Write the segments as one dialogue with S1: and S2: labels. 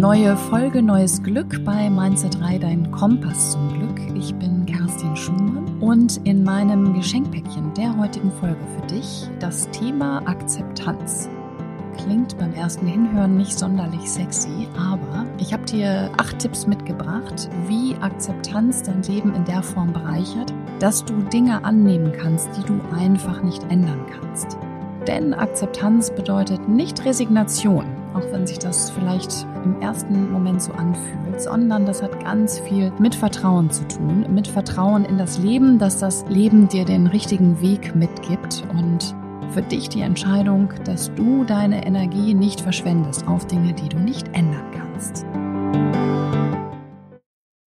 S1: Neue Folge, neues Glück bei Mindset 3, dein Kompass zum Glück. Ich bin Kerstin Schumann und in meinem Geschenkpäckchen der heutigen Folge für dich das Thema Akzeptanz. Klingt beim ersten Hinhören nicht sonderlich sexy, aber ich habe dir acht Tipps mitgebracht, wie Akzeptanz dein Leben in der Form bereichert, dass du Dinge annehmen kannst, die du einfach nicht ändern kannst. Denn Akzeptanz bedeutet nicht Resignation, auch wenn sich das vielleicht im ersten Moment so anfühlt, sondern das hat ganz viel mit Vertrauen zu tun, mit Vertrauen in das Leben, dass das Leben dir den richtigen Weg mitgibt und für dich die Entscheidung, dass du deine Energie nicht verschwendest auf Dinge, die du nicht ändern kannst.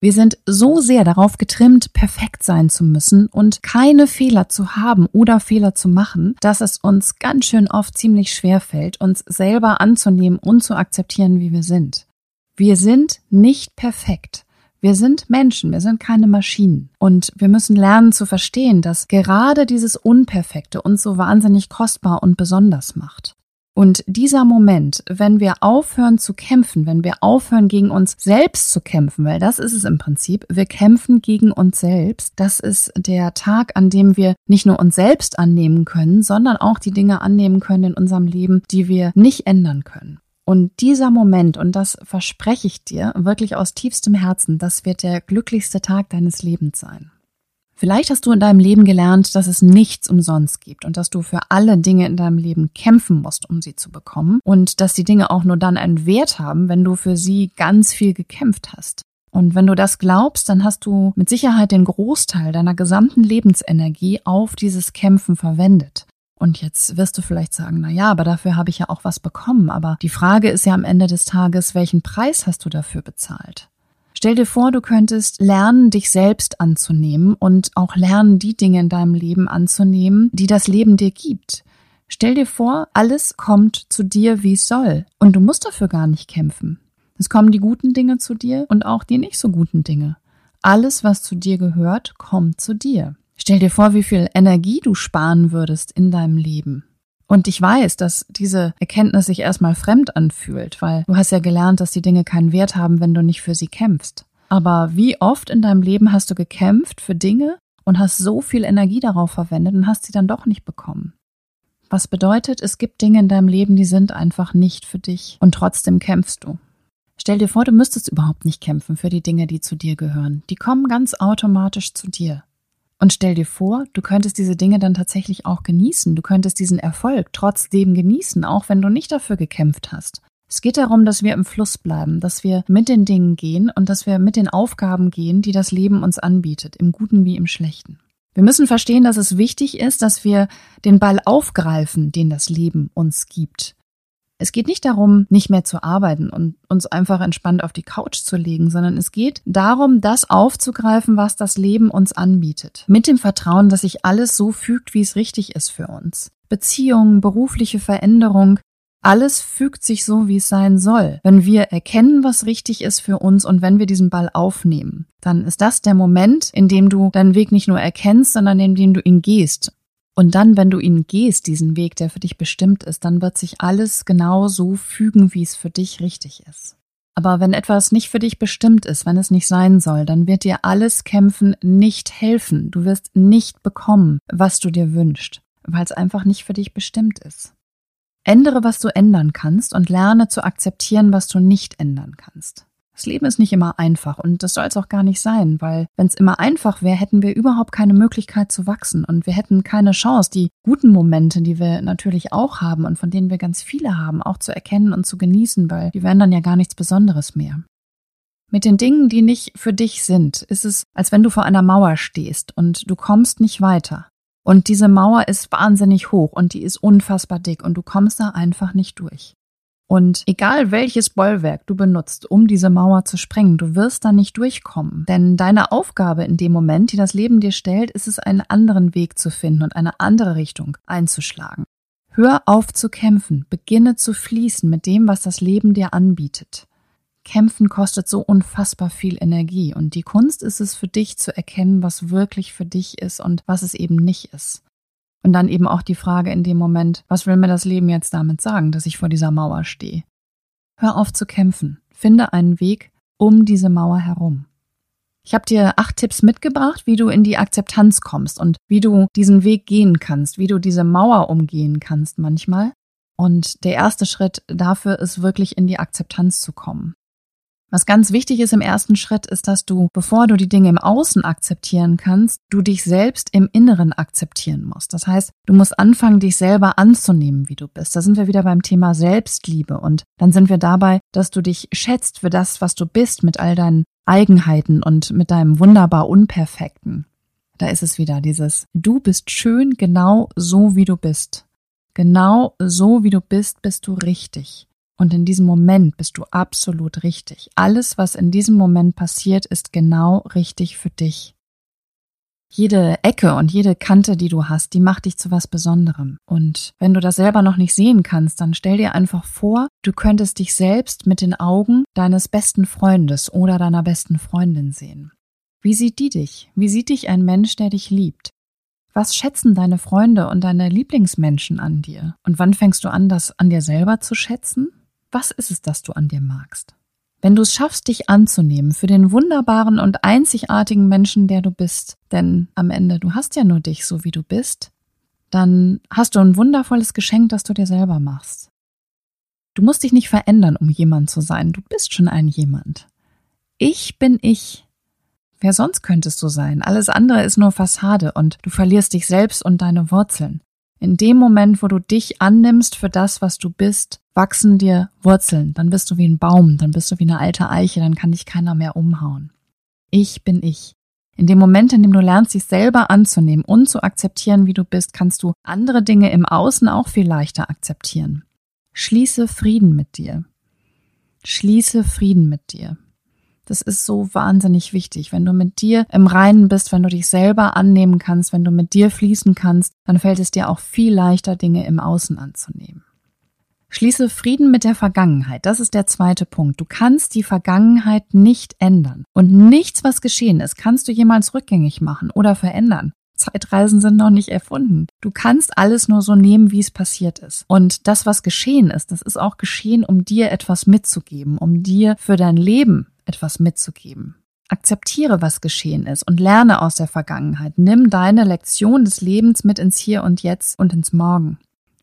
S1: Wir sind so sehr darauf getrimmt, perfekt sein zu müssen und keine Fehler zu haben oder Fehler zu machen, dass es uns ganz schön oft ziemlich schwer fällt, uns selber anzunehmen und zu akzeptieren, wie wir sind. Wir sind nicht perfekt. Wir sind Menschen, wir sind keine Maschinen. Und wir müssen lernen zu verstehen, dass gerade dieses Unperfekte uns so wahnsinnig kostbar und besonders macht. Und dieser Moment, wenn wir aufhören zu kämpfen, wenn wir aufhören gegen uns selbst zu kämpfen, weil das ist es im Prinzip, wir kämpfen gegen uns selbst, das ist der Tag, an dem wir nicht nur uns selbst annehmen können, sondern auch die Dinge annehmen können in unserem Leben, die wir nicht ändern können. Und dieser Moment, und das verspreche ich dir wirklich aus tiefstem Herzen, das wird der glücklichste Tag deines Lebens sein. Vielleicht hast du in deinem Leben gelernt, dass es nichts umsonst gibt und dass du für alle Dinge in deinem Leben kämpfen musst, um sie zu bekommen und dass die Dinge auch nur dann einen Wert haben, wenn du für sie ganz viel gekämpft hast. Und wenn du das glaubst, dann hast du mit Sicherheit den Großteil deiner gesamten Lebensenergie auf dieses Kämpfen verwendet. Und jetzt wirst du vielleicht sagen, na ja, aber dafür habe ich ja auch was bekommen. Aber die Frage ist ja am Ende des Tages, welchen Preis hast du dafür bezahlt? Stell dir vor, du könntest lernen, dich selbst anzunehmen und auch lernen, die Dinge in deinem Leben anzunehmen, die das Leben dir gibt. Stell dir vor, alles kommt zu dir, wie es soll. Und du musst dafür gar nicht kämpfen. Es kommen die guten Dinge zu dir und auch die nicht so guten Dinge. Alles, was zu dir gehört, kommt zu dir. Stell dir vor, wie viel Energie du sparen würdest in deinem Leben. Und ich weiß, dass diese Erkenntnis sich erstmal fremd anfühlt, weil du hast ja gelernt, dass die Dinge keinen Wert haben, wenn du nicht für sie kämpfst. Aber wie oft in deinem Leben hast du gekämpft für Dinge und hast so viel Energie darauf verwendet und hast sie dann doch nicht bekommen? Was bedeutet, es gibt Dinge in deinem Leben, die sind einfach nicht für dich und trotzdem kämpfst du. Stell dir vor, du müsstest überhaupt nicht kämpfen für die Dinge, die zu dir gehören. Die kommen ganz automatisch zu dir. Und stell dir vor, du könntest diese Dinge dann tatsächlich auch genießen. Du könntest diesen Erfolg trotzdem genießen, auch wenn du nicht dafür gekämpft hast. Es geht darum, dass wir im Fluss bleiben, dass wir mit den Dingen gehen und dass wir mit den Aufgaben gehen, die das Leben uns anbietet, im Guten wie im Schlechten. Wir müssen verstehen, dass es wichtig ist, dass wir den Ball aufgreifen, den das Leben uns gibt. Es geht nicht darum, nicht mehr zu arbeiten und uns einfach entspannt auf die Couch zu legen, sondern es geht darum, das aufzugreifen, was das Leben uns anbietet. Mit dem Vertrauen, dass sich alles so fügt, wie es richtig ist für uns. Beziehungen, berufliche Veränderung, alles fügt sich so, wie es sein soll. Wenn wir erkennen, was richtig ist für uns und wenn wir diesen Ball aufnehmen, dann ist das der Moment, in dem du deinen Weg nicht nur erkennst, sondern in dem du ihn gehst und dann, wenn du ihn gehst, diesen Weg, der für dich bestimmt ist, dann wird sich alles genau so fügen, wie es für dich richtig ist. Aber wenn etwas nicht für dich bestimmt ist, wenn es nicht sein soll, dann wird dir alles Kämpfen nicht helfen. Du wirst nicht bekommen, was du dir wünschst, weil es einfach nicht für dich bestimmt ist. Ändere, was du ändern kannst und lerne zu akzeptieren, was du nicht ändern kannst. Das Leben ist nicht immer einfach und das soll es auch gar nicht sein, weil wenn es immer einfach wäre, hätten wir überhaupt keine Möglichkeit zu wachsen und wir hätten keine Chance, die guten Momente, die wir natürlich auch haben und von denen wir ganz viele haben, auch zu erkennen und zu genießen, weil die wären dann ja gar nichts Besonderes mehr. Mit den Dingen, die nicht für dich sind, ist es, als wenn du vor einer Mauer stehst und du kommst nicht weiter. Und diese Mauer ist wahnsinnig hoch und die ist unfassbar dick und du kommst da einfach nicht durch. Und egal welches Bollwerk du benutzt, um diese Mauer zu sprengen, du wirst da nicht durchkommen. Denn deine Aufgabe in dem Moment, die das Leben dir stellt, ist es, einen anderen Weg zu finden und eine andere Richtung einzuschlagen. Hör auf zu kämpfen, beginne zu fließen mit dem, was das Leben dir anbietet. Kämpfen kostet so unfassbar viel Energie und die Kunst ist es für dich zu erkennen, was wirklich für dich ist und was es eben nicht ist. Und dann eben auch die Frage in dem Moment, was will mir das Leben jetzt damit sagen, dass ich vor dieser Mauer stehe? Hör auf zu kämpfen. finde einen Weg um diese Mauer herum. Ich habe dir acht Tipps mitgebracht, wie du in die Akzeptanz kommst und wie du diesen Weg gehen kannst, wie du diese Mauer umgehen kannst manchmal. Und der erste Schritt dafür ist wirklich in die Akzeptanz zu kommen. Was ganz wichtig ist im ersten Schritt, ist, dass du, bevor du die Dinge im Außen akzeptieren kannst, du dich selbst im Inneren akzeptieren musst. Das heißt, du musst anfangen, dich selber anzunehmen, wie du bist. Da sind wir wieder beim Thema Selbstliebe und dann sind wir dabei, dass du dich schätzt für das, was du bist, mit all deinen Eigenheiten und mit deinem wunderbar Unperfekten. Da ist es wieder dieses, du bist schön genau so, wie du bist. Genau so, wie du bist, bist du richtig. Und in diesem Moment bist du absolut richtig. Alles, was in diesem Moment passiert, ist genau richtig für dich. Jede Ecke und jede Kante, die du hast, die macht dich zu was Besonderem. Und wenn du das selber noch nicht sehen kannst, dann stell dir einfach vor, du könntest dich selbst mit den Augen deines besten Freundes oder deiner besten Freundin sehen. Wie sieht die dich? Wie sieht dich ein Mensch, der dich liebt? Was schätzen deine Freunde und deine Lieblingsmenschen an dir? Und wann fängst du an, das an dir selber zu schätzen? Was ist es, das du an dir magst? Wenn du es schaffst, dich anzunehmen für den wunderbaren und einzigartigen Menschen, der du bist, denn am Ende, du hast ja nur dich, so wie du bist, dann hast du ein wundervolles Geschenk, das du dir selber machst. Du musst dich nicht verändern, um jemand zu sein. Du bist schon ein jemand. Ich bin ich. Wer sonst könntest du sein? Alles andere ist nur Fassade und du verlierst dich selbst und deine Wurzeln. In dem Moment, wo du dich annimmst für das, was du bist, wachsen dir Wurzeln. Dann bist du wie ein Baum, dann bist du wie eine alte Eiche, dann kann dich keiner mehr umhauen. Ich bin ich. In dem Moment, in dem du lernst, dich selber anzunehmen und zu akzeptieren, wie du bist, kannst du andere Dinge im Außen auch viel leichter akzeptieren. Schließe Frieden mit dir. Schließe Frieden mit dir. Das ist so wahnsinnig wichtig. Wenn du mit dir im Reinen bist, wenn du dich selber annehmen kannst, wenn du mit dir fließen kannst, dann fällt es dir auch viel leichter, Dinge im Außen anzunehmen. Schließe Frieden mit der Vergangenheit. Das ist der zweite Punkt. Du kannst die Vergangenheit nicht ändern. Und nichts, was geschehen ist, kannst du jemals rückgängig machen oder verändern. Zeitreisen sind noch nicht erfunden. Du kannst alles nur so nehmen, wie es passiert ist. Und das, was geschehen ist, das ist auch geschehen, um dir etwas mitzugeben, um dir für dein Leben etwas mitzugeben. Akzeptiere, was geschehen ist und lerne aus der Vergangenheit. Nimm deine Lektion des Lebens mit ins Hier und Jetzt und ins Morgen.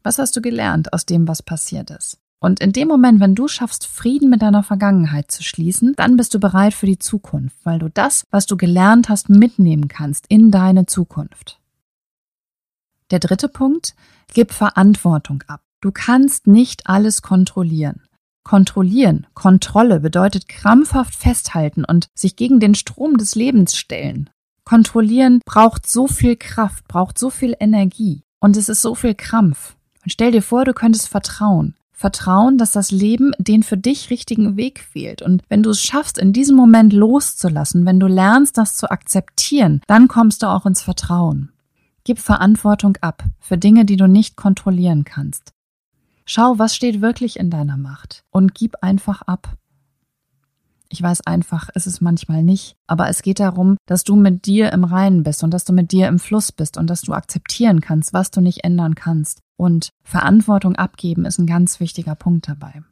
S1: Was hast du gelernt aus dem, was passiert ist? Und in dem Moment, wenn du schaffst, Frieden mit deiner Vergangenheit zu schließen, dann bist du bereit für die Zukunft, weil du das, was du gelernt hast, mitnehmen kannst in deine Zukunft. Der dritte Punkt, gib Verantwortung ab. Du kannst nicht alles kontrollieren. Kontrollieren, Kontrolle bedeutet krampfhaft festhalten und sich gegen den Strom des Lebens stellen. Kontrollieren braucht so viel Kraft, braucht so viel Energie und es ist so viel Krampf. Und stell dir vor, du könntest vertrauen. Vertrauen, dass das Leben den für dich richtigen Weg wählt. Und wenn du es schaffst, in diesem Moment loszulassen, wenn du lernst, das zu akzeptieren, dann kommst du auch ins Vertrauen. Gib Verantwortung ab für Dinge, die du nicht kontrollieren kannst. Schau, was steht wirklich in deiner Macht und gib einfach ab. Ich weiß einfach, es ist manchmal nicht, aber es geht darum, dass du mit dir im Reinen bist und dass du mit dir im Fluss bist und dass du akzeptieren kannst, was du nicht ändern kannst. Und Verantwortung abgeben ist ein ganz wichtiger Punkt dabei.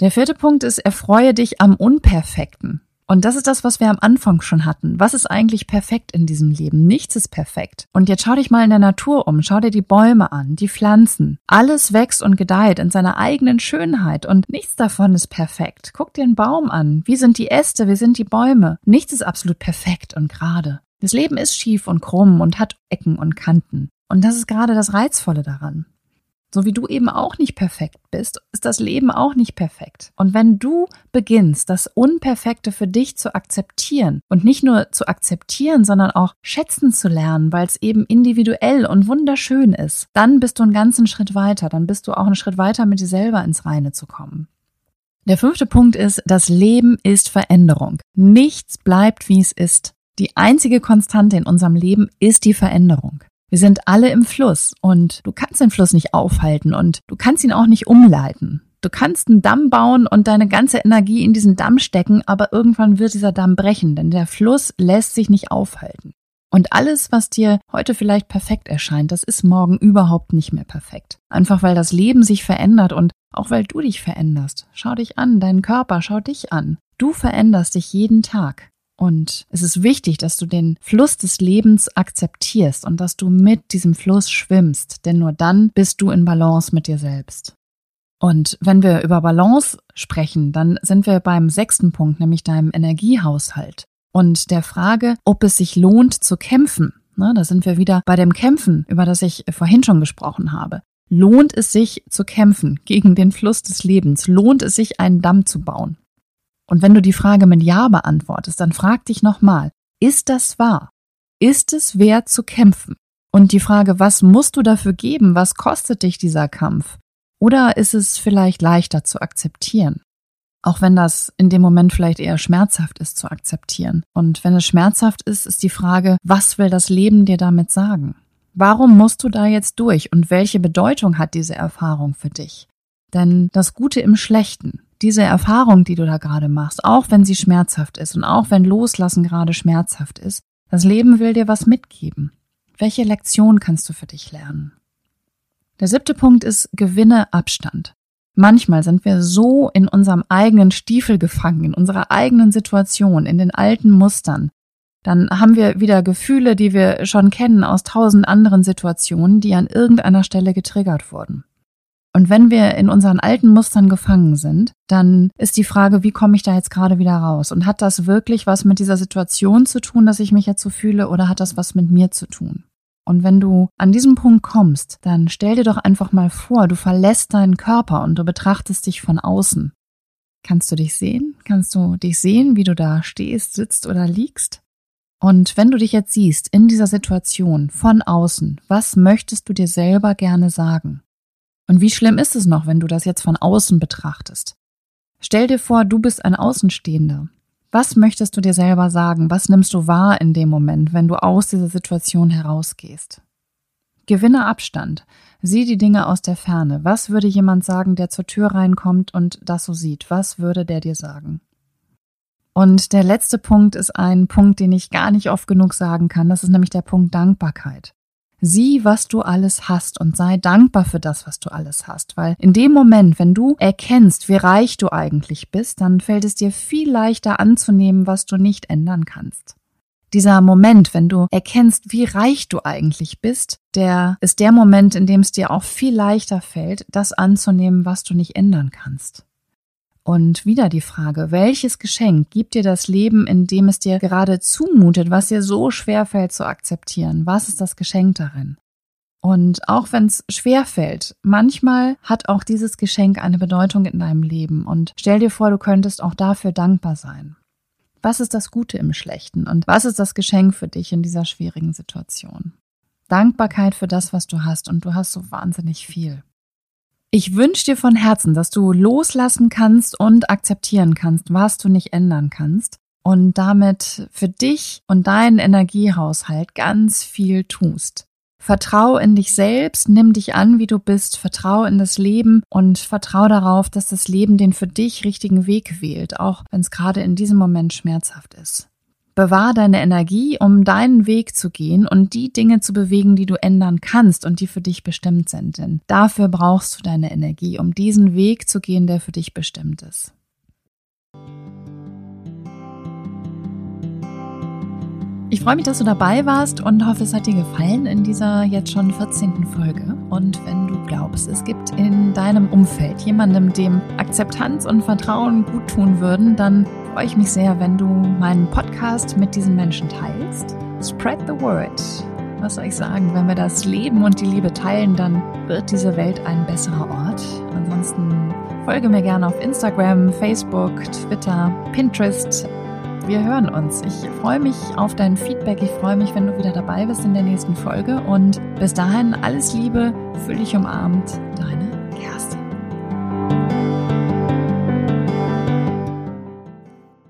S1: Der vierte Punkt ist, erfreue dich am Unperfekten. Und das ist das, was wir am Anfang schon hatten. Was ist eigentlich perfekt in diesem Leben? Nichts ist perfekt. Und jetzt schau dich mal in der Natur um, schau dir die Bäume an, die Pflanzen. Alles wächst und gedeiht in seiner eigenen Schönheit und nichts davon ist perfekt. Guck dir einen Baum an. Wie sind die Äste? Wie sind die Bäume? Nichts ist absolut perfekt und gerade. Das Leben ist schief und krumm und hat Ecken und Kanten. Und das ist gerade das Reizvolle daran. So wie du eben auch nicht perfekt bist, ist das Leben auch nicht perfekt. Und wenn du beginnst, das Unperfekte für dich zu akzeptieren und nicht nur zu akzeptieren, sondern auch schätzen zu lernen, weil es eben individuell und wunderschön ist, dann bist du einen ganzen Schritt weiter, dann bist du auch einen Schritt weiter, mit dir selber ins Reine zu kommen. Der fünfte Punkt ist, das Leben ist Veränderung. Nichts bleibt, wie es ist. Die einzige Konstante in unserem Leben ist die Veränderung. Wir sind alle im Fluss und du kannst den Fluss nicht aufhalten und du kannst ihn auch nicht umleiten. Du kannst einen Damm bauen und deine ganze Energie in diesen Damm stecken, aber irgendwann wird dieser Damm brechen, denn der Fluss lässt sich nicht aufhalten. Und alles, was dir heute vielleicht perfekt erscheint, das ist morgen überhaupt nicht mehr perfekt. Einfach weil das Leben sich verändert und auch weil du dich veränderst. Schau dich an, deinen Körper, schau dich an. Du veränderst dich jeden Tag. Und es ist wichtig, dass du den Fluss des Lebens akzeptierst und dass du mit diesem Fluss schwimmst, denn nur dann bist du in Balance mit dir selbst. Und wenn wir über Balance sprechen, dann sind wir beim sechsten Punkt, nämlich deinem Energiehaushalt und der Frage, ob es sich lohnt zu kämpfen. Na, da sind wir wieder bei dem Kämpfen, über das ich vorhin schon gesprochen habe. Lohnt es sich zu kämpfen gegen den Fluss des Lebens? Lohnt es sich, einen Damm zu bauen? Und wenn du die Frage mit Ja beantwortest, dann frag dich nochmal, ist das wahr? Ist es wert zu kämpfen? Und die Frage, was musst du dafür geben? Was kostet dich dieser Kampf? Oder ist es vielleicht leichter zu akzeptieren? Auch wenn das in dem Moment vielleicht eher schmerzhaft ist zu akzeptieren. Und wenn es schmerzhaft ist, ist die Frage, was will das Leben dir damit sagen? Warum musst du da jetzt durch und welche Bedeutung hat diese Erfahrung für dich? Denn das Gute im Schlechten, diese Erfahrung, die du da gerade machst, auch wenn sie schmerzhaft ist und auch wenn Loslassen gerade schmerzhaft ist, das Leben will dir was mitgeben. Welche Lektion kannst du für dich lernen? Der siebte Punkt ist, gewinne Abstand. Manchmal sind wir so in unserem eigenen Stiefel gefangen, in unserer eigenen Situation, in den alten Mustern. Dann haben wir wieder Gefühle, die wir schon kennen aus tausend anderen Situationen, die an irgendeiner Stelle getriggert wurden. Und wenn wir in unseren alten Mustern gefangen sind, dann ist die Frage, wie komme ich da jetzt gerade wieder raus? Und hat das wirklich was mit dieser Situation zu tun, dass ich mich jetzt so fühle, oder hat das was mit mir zu tun? Und wenn du an diesem Punkt kommst, dann stell dir doch einfach mal vor, du verlässt deinen Körper und du betrachtest dich von außen. Kannst du dich sehen? Kannst du dich sehen, wie du da stehst, sitzt oder liegst? Und wenn du dich jetzt siehst in dieser Situation von außen, was möchtest du dir selber gerne sagen? Und wie schlimm ist es noch, wenn du das jetzt von außen betrachtest? Stell dir vor, du bist ein Außenstehender. Was möchtest du dir selber sagen? Was nimmst du wahr in dem Moment, wenn du aus dieser Situation herausgehst? Gewinne Abstand. Sieh die Dinge aus der Ferne. Was würde jemand sagen, der zur Tür reinkommt und das so sieht? Was würde der dir sagen? Und der letzte Punkt ist ein Punkt, den ich gar nicht oft genug sagen kann. Das ist nämlich der Punkt Dankbarkeit. Sieh, was du alles hast und sei dankbar für das, was du alles hast, weil in dem Moment, wenn du erkennst, wie reich du eigentlich bist, dann fällt es dir viel leichter anzunehmen, was du nicht ändern kannst. Dieser Moment, wenn du erkennst, wie reich du eigentlich bist, der ist der Moment, in dem es dir auch viel leichter fällt, das anzunehmen, was du nicht ändern kannst. Und wieder die Frage, welches Geschenk gibt dir das Leben, in dem es dir gerade zumutet, was dir so schwer fällt zu akzeptieren? Was ist das Geschenk darin? Und auch wenn es schwer fällt, manchmal hat auch dieses Geschenk eine Bedeutung in deinem Leben. Und stell dir vor, du könntest auch dafür dankbar sein. Was ist das Gute im Schlechten? Und was ist das Geschenk für dich in dieser schwierigen Situation? Dankbarkeit für das, was du hast. Und du hast so wahnsinnig viel. Ich wünsche dir von Herzen, dass du loslassen kannst und akzeptieren kannst, was du nicht ändern kannst und damit für dich und deinen Energiehaushalt ganz viel tust. Vertrau in dich selbst, nimm dich an, wie du bist, vertrau in das Leben und vertrau darauf, dass das Leben den für dich richtigen Weg wählt, auch wenn es gerade in diesem Moment schmerzhaft ist. Bewahr deine Energie, um deinen Weg zu gehen und die Dinge zu bewegen, die du ändern kannst und die für dich bestimmt sind. Denn dafür brauchst du deine Energie, um diesen Weg zu gehen, der für dich bestimmt ist. Ich freue mich, dass du dabei warst und hoffe, es hat dir gefallen in dieser jetzt schon 14. Folge. Und wenn du glaubst, es gibt in deinem Umfeld jemandem, dem Akzeptanz und Vertrauen gut tun würden, dann freue ich mich sehr, wenn du meinen Podcast mit diesen Menschen teilst. Spread the word. Was soll ich sagen? Wenn wir das Leben und die Liebe teilen, dann wird diese Welt ein besserer Ort. Ansonsten folge mir gerne auf Instagram, Facebook, Twitter, Pinterest wir hören uns. Ich freue mich auf dein Feedback. Ich freue mich, wenn du wieder dabei bist in der nächsten Folge. Und bis dahin alles Liebe, fühl dich umarmt. Deine